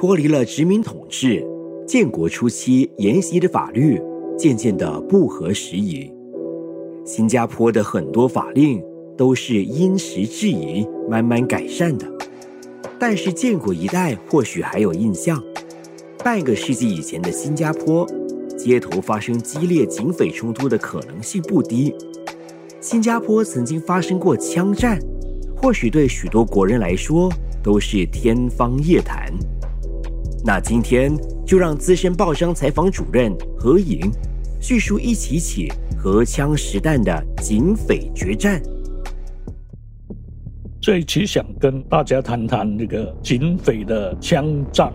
脱离了殖民统治，建国初期沿袭的法律渐渐的不合时宜。新加坡的很多法令都是因时制宜慢慢改善的。但是建国一代或许还有印象，半个世纪以前的新加坡，街头发生激烈警匪冲突的可能性不低。新加坡曾经发生过枪战，或许对许多国人来说都是天方夜谭。那今天就让资深报商采访主任何颖叙述一起起荷枪实弹的警匪决战。这一期想跟大家谈谈这个警匪的枪战。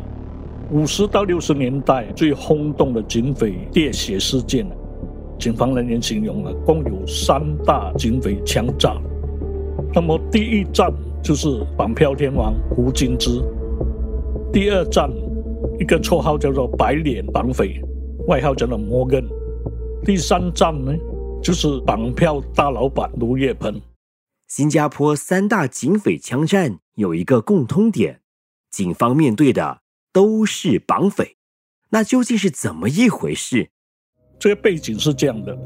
五十到六十年代最轰动的警匪猎血事件，警方人员形容啊，共有三大警匪枪战。那么第一战就是绑票天王胡金枝，第二战一个绰号叫做白脸绑匪，外号叫做摩根，第三站呢就是绑票大老板卢叶鹏。新加坡三大警匪枪战有一个共通点，警方面对的都是绑匪。那究竟是怎么一回事？这个背景是这样的：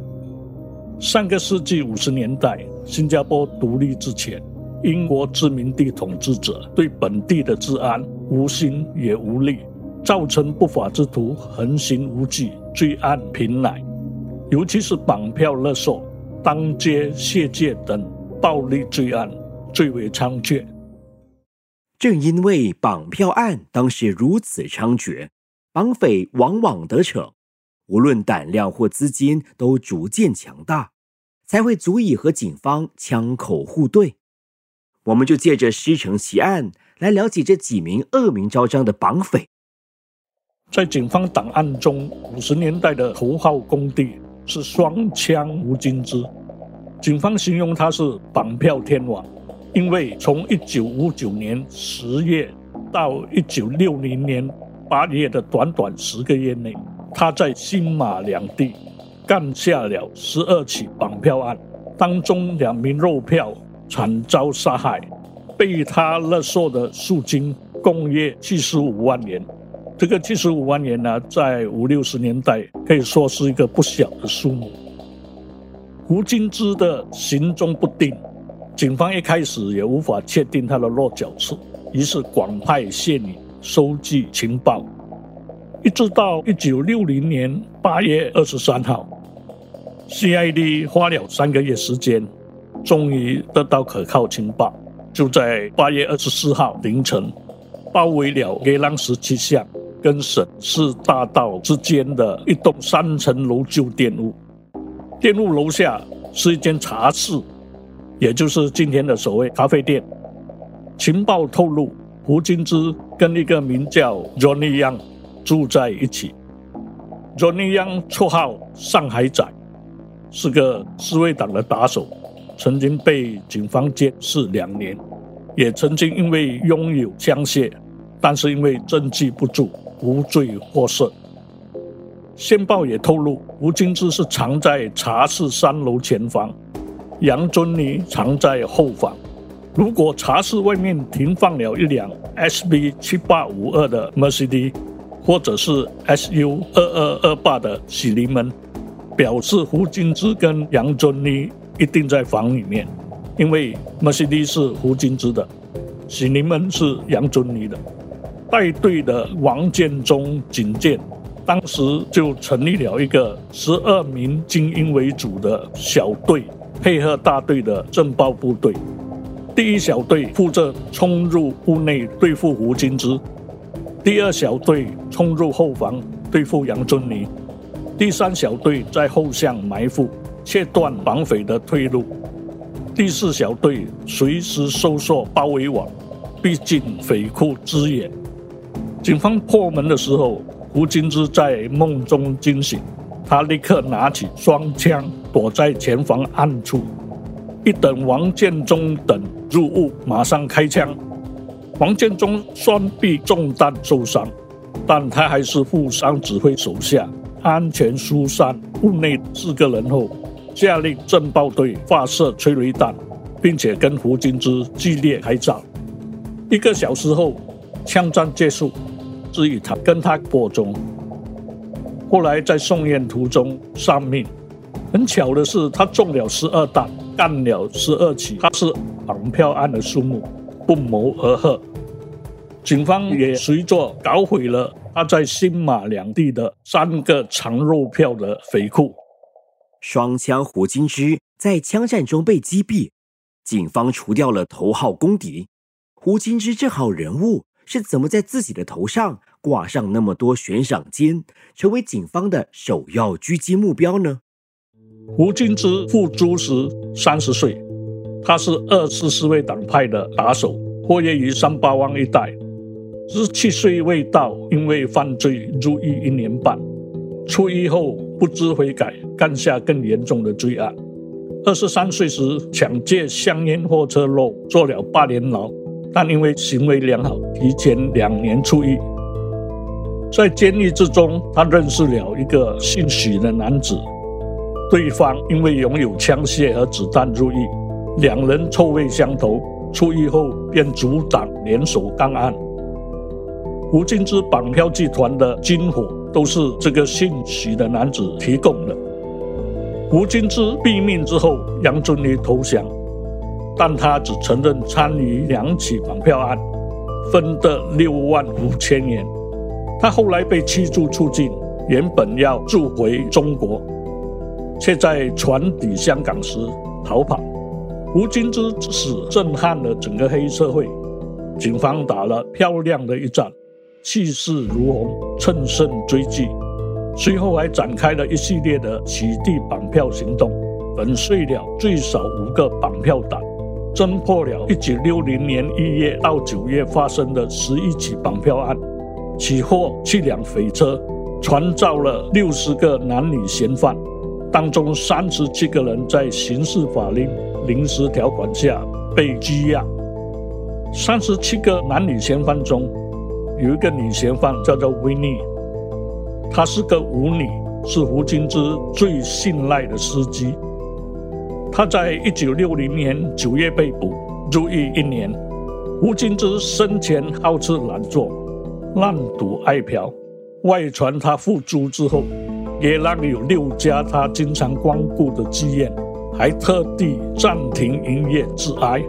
上个世纪五十年代，新加坡独立之前，英国殖民地统治者对本地的治安无心也无力，造成不法之徒横行无忌，罪案频来，尤其是绑票勒索、当街卸戒等。暴力罪案最为猖獗，正因为绑票案当时如此猖獗，绑匪往往得逞，无论胆量或资金都逐渐强大，才会足以和警方枪口互对。我们就借着师承奇案来了解这几名恶名昭彰的绑匪。在警方档案中，五十年代的头号工地是双枪吴金枝。警方形容他是绑票天王，因为从一九五九年十月到一九六零年八月的短短十个月内，他在新马两地干下了十二起绑票案，当中两名肉票惨遭杀害，被他勒索的赎金共约七十五万元。这个七十五万元呢，在五六十年代可以说是一个不小的数目。胡金枝的行踪不定，警方一开始也无法确定他的落脚处，于是广派线女收集情报，一直到一九六零年八月二十三号，C.I.D 花了三个月时间，终于得到可靠情报，就在八月二十四号凌晨，包围了格朗十七巷跟省市大道之间的一栋三层楼旧店屋。店屋楼下是一间茶室，也就是今天的所谓咖啡店。情报透露，胡金枝跟一个名叫 Johnny Yang 住在一起。Johnny Yang 绰号上海仔，是个自卫党的打手，曾经被警方监视两年，也曾经因为拥有枪械，但是因为证据不足，无罪获释。线报也透露，吴金枝是藏在茶室三楼前方，杨尊妮藏在后方。如果茶室外面停放了一辆 S B 七八五二的 Mercedes，或者是 S U 二二二八的喜临门，表示胡金枝跟杨尊妮一定在房里面，因为 Mercedes 是胡金枝的，喜临门是杨尊妮的。带队的王建中警戒。当时就成立了一个十二名精英为主的小队，配合大队的政报部队。第一小队负责冲入屋内对付胡金枝，第二小队冲入后房对付杨尊尼，第三小队在后巷埋伏，切断绑匪的退路，第四小队随时收缩包围网，逼近匪库支援。警方破门的时候。胡金枝在梦中惊醒，他立刻拿起双枪，躲在前方暗处。一等王建中等入屋，马上开枪。王建中双臂中弹受伤，但他还是负伤指挥手下安全疏散屋内四个人后，下令震爆队发射催泪弹，并且跟胡金枝激烈开战。一个小时后，枪战结束。至于他跟他播种。后来在送院途中丧命。很巧的是，他中了十二弹，干了十二起，他是绑票案的数目，不谋而合。警方也随着搞毁了他在新马两地的三个藏肉票的匪库。双枪胡金枝在枪战中被击毙，警方除掉了头号公敌。胡金枝这号人物是怎么在自己的头上挂上那么多悬赏金，成为警方的首要狙击目标呢？胡金枝付诸时三十岁，他是二四四位党派的打手，活跃于三八湾一带。十七岁未到，因为犯罪入狱一年半，出狱后不知悔改，干下更严重的罪案。二十三岁时抢劫香烟货车漏，坐了八年牢，但因为行为良好，提前两年出狱。在监狱之中，他认识了一个姓许的男子。对方因为拥有枪械和子弹入狱，两人臭味相投，出狱后便组党联手干案。吴金枝绑票集团的军火都是这个姓许的男子提供的。吴金枝毙命之后，杨遵理投降，但他只承认参与两起绑票案，分得六万五千元。他后来被驱逐出境，原本要住回中国。却在船抵香港时逃跑。吴金枝之死震撼了整个黑社会，警方打了漂亮的一仗，气势如虹，乘胜追击。随后还展开了一系列的取缔绑票行动，粉碎了最少五个绑票党，侦破了1960年1月到9月发生的十一起绑票案，起获七辆匪车，传召了六十个男女嫌犯。当中三十七个人在刑事法令临时条款下被羁押。三十七个男女嫌犯中，有一个女嫌犯叫做维尼，她是个舞女，是胡金枝最信赖的司机。他在一九六零年九月被捕，入狱一年。胡金枝生前好吃懒做，滥赌爱嫖，外传他付诸之后。也让有六家他经常光顾的妓院，还特地暂停营业致哀。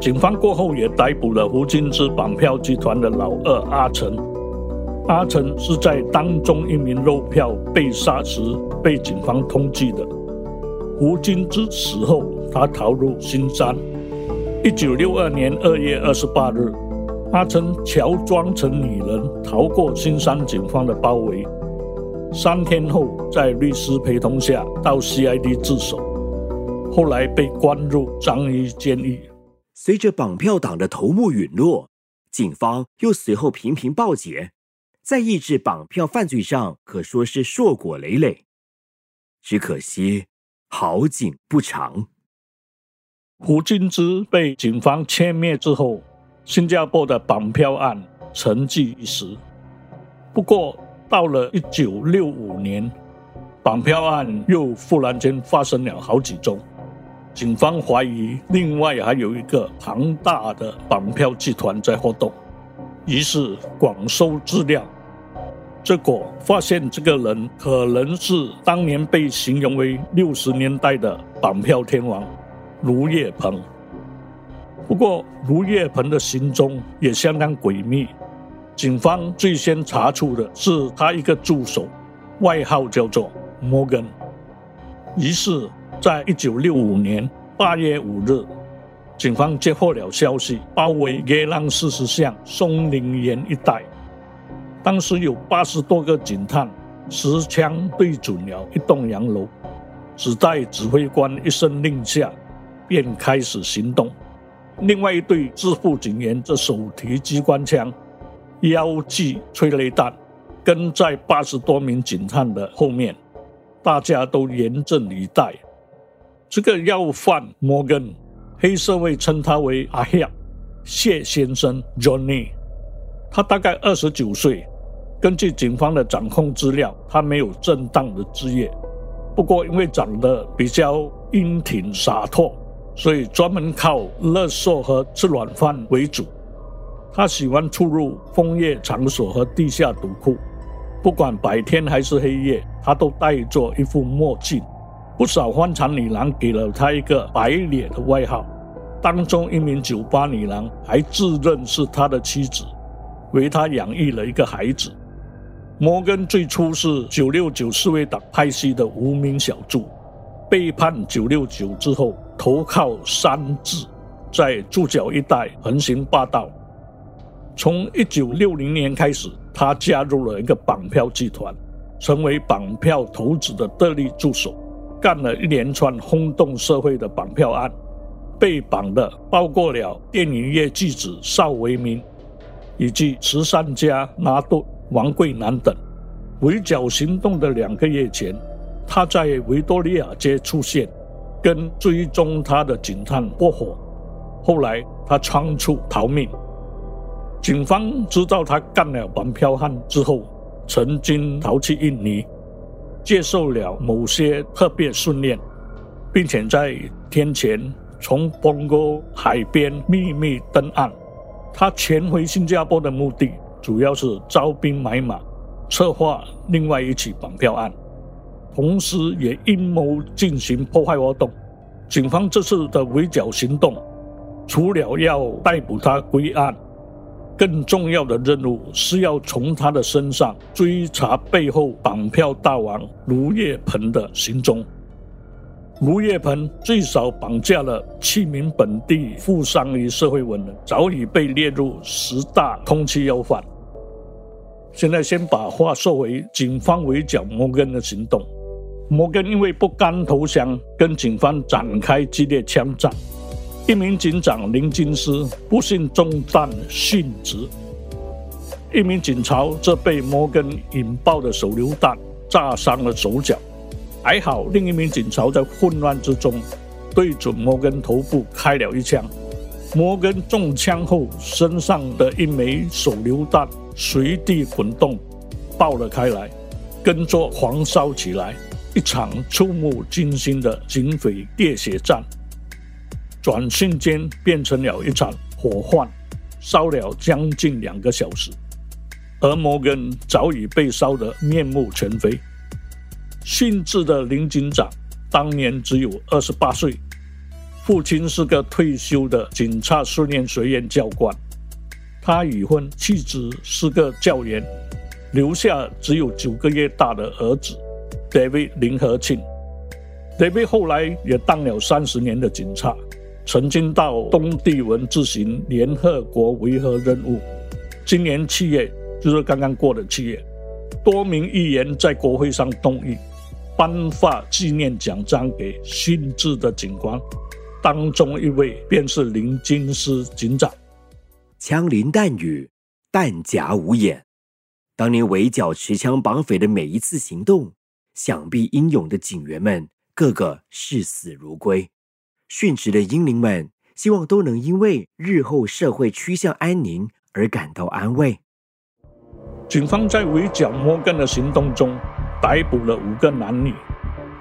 警方过后也逮捕了胡金枝绑票集团的老二阿成。阿成是在当中一名肉票被杀时被警方通缉的。胡金枝死后，他逃入新山。一九六二年二月二十八日，阿成乔装成女人逃过新山警方的包围。三天后，在律师陪同下到 CID 自首，后来被关入章鱼监狱。随着绑票党的头目陨落，警方又随后频频报捷，在抑制绑票犯罪上可说是硕果累累。只可惜好景不长，胡金枝被警方歼灭之后，新加坡的绑票案沉寂一时。不过，到了一九六五年，绑票案又忽然间发生了好几宗，警方怀疑另外还有一个庞大的绑票集团在活动，于是广收资料，结果发现这个人可能是当年被形容为六十年代的绑票天王卢业鹏。不过卢业鹏的行踪也相当诡秘。警方最先查处的是他一个助手，外号叫做摩根。于是，在一九六五年八月五日，警方接获了消息，包围耶朗四十巷松林园一带。当时有八十多个警探，持枪对准了一栋洋楼，只待指挥官一声令下，便开始行动。另外一队支付警员则手提机关枪。腰系催泪弹，跟在八十多名警探的后面，大家都严阵以待。这个要犯摩根，黑社会称他为阿谢谢先生 Johnny。他大概二十九岁。根据警方的掌控资料，他没有正当的职业，不过因为长得比较英挺洒脱，所以专门靠勒索和吃软饭为主。他喜欢出入枫叶场所和地下赌库，不管白天还是黑夜，他都戴着一副墨镜。不少欢场女郎给了他一个“白脸”的外号，当中一名酒吧女郎还自认是他的妻子，为他养育了一个孩子。摩根最初是九六九侍卫党派系的无名小卒，背叛九六九之后，投靠山治，在驻脚一带横行霸道。从一九六零年开始，他加入了一个绑票集团，成为绑票头子的得力助手，干了一连串轰动社会的绑票案。被绑的包括了电影业巨子邵维民，以及慈善家拿督王桂南等。围剿行动的两个月前，他在维多利亚街出现，跟追踪他的警探过火。后来他仓促逃命。警方知道他干了绑票案之后，曾经逃去印尼，接受了某些特别训练，并且在天前从邦哥海边秘密登岸。他潜回新加坡的目的主要是招兵买马，策划另外一起绑票案，同时也阴谋进行破坏活动。警方这次的围剿行动，除了要逮捕他归案。更重要的任务是要从他的身上追查背后绑票大王卢叶鹏的行踪。卢叶鹏最少绑架了七名本地富商与社会文人，早已被列入十大通缉要犯。现在先把话说回警方围剿摩根的行动。摩根因为不甘投降，跟警方展开激烈枪战。一名警长林金斯不幸中弹殉职，一名警察则被摩根引爆的手榴弹炸伤了手脚，还好另一名警察在混乱之中对准摩根头部开了一枪，摩根中枪后身上的一枚手榴弹随地滚动，爆了开来，跟着狂烧起来，一场触目惊心的警匪喋血战。转瞬间变成了一场火患，烧了将近两个小时，而摩根早已被烧得面目全非。殉职的林警长当年只有二十八岁，父亲是个退休的警察训练学院教官，他已婚，妻子是个教员，留下只有九个月大的儿子 David 林和庆。David 后来也当了三十年的警察。曾经到东帝汶执行联合国维和任务。今年七月，就是刚刚过的七月，多名议员在国会上动议颁发纪念奖章给殉职的警官，当中一位便是林金师警长。枪林弹雨，弹夹无眼。当年围剿持枪绑匪的每一次行动，想必英勇的警员们个个视死如归。殉职的英灵们，希望都能因为日后社会趋向安宁而感到安慰。警方在围剿摩根的行动中，逮捕了五个男女，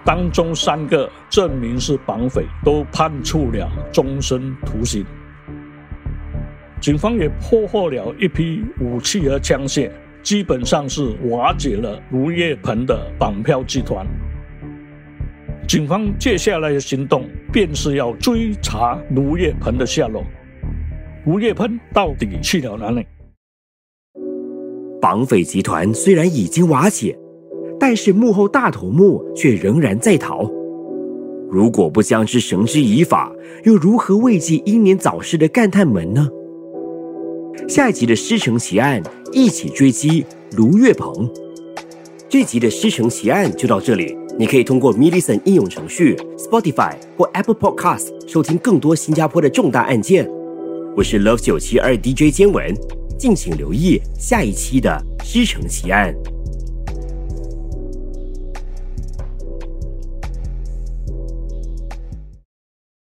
当中三个证明是绑匪，都判处了终身徒刑。警方也破获了一批武器和枪械，基本上是瓦解了卢叶鹏的绑票集团。警方接下来的行动便是要追查卢叶鹏的下落。卢叶鹏到底去了哪里？绑匪集团虽然已经瓦解，但是幕后大头目却仍然在逃。如果不将之绳之以法，又如何慰藉英年早逝的干探们呢？下一集的《师承奇案》，一起追击卢月鹏。这集的《师承奇案》就到这里。你可以通过 m i l l i c e n t 应用程序、Spotify 或 Apple Podcast 收听更多新加坡的重大案件。我是 Love 九七二 DJ 坚文，敬请留意下一期的《师承奇案》。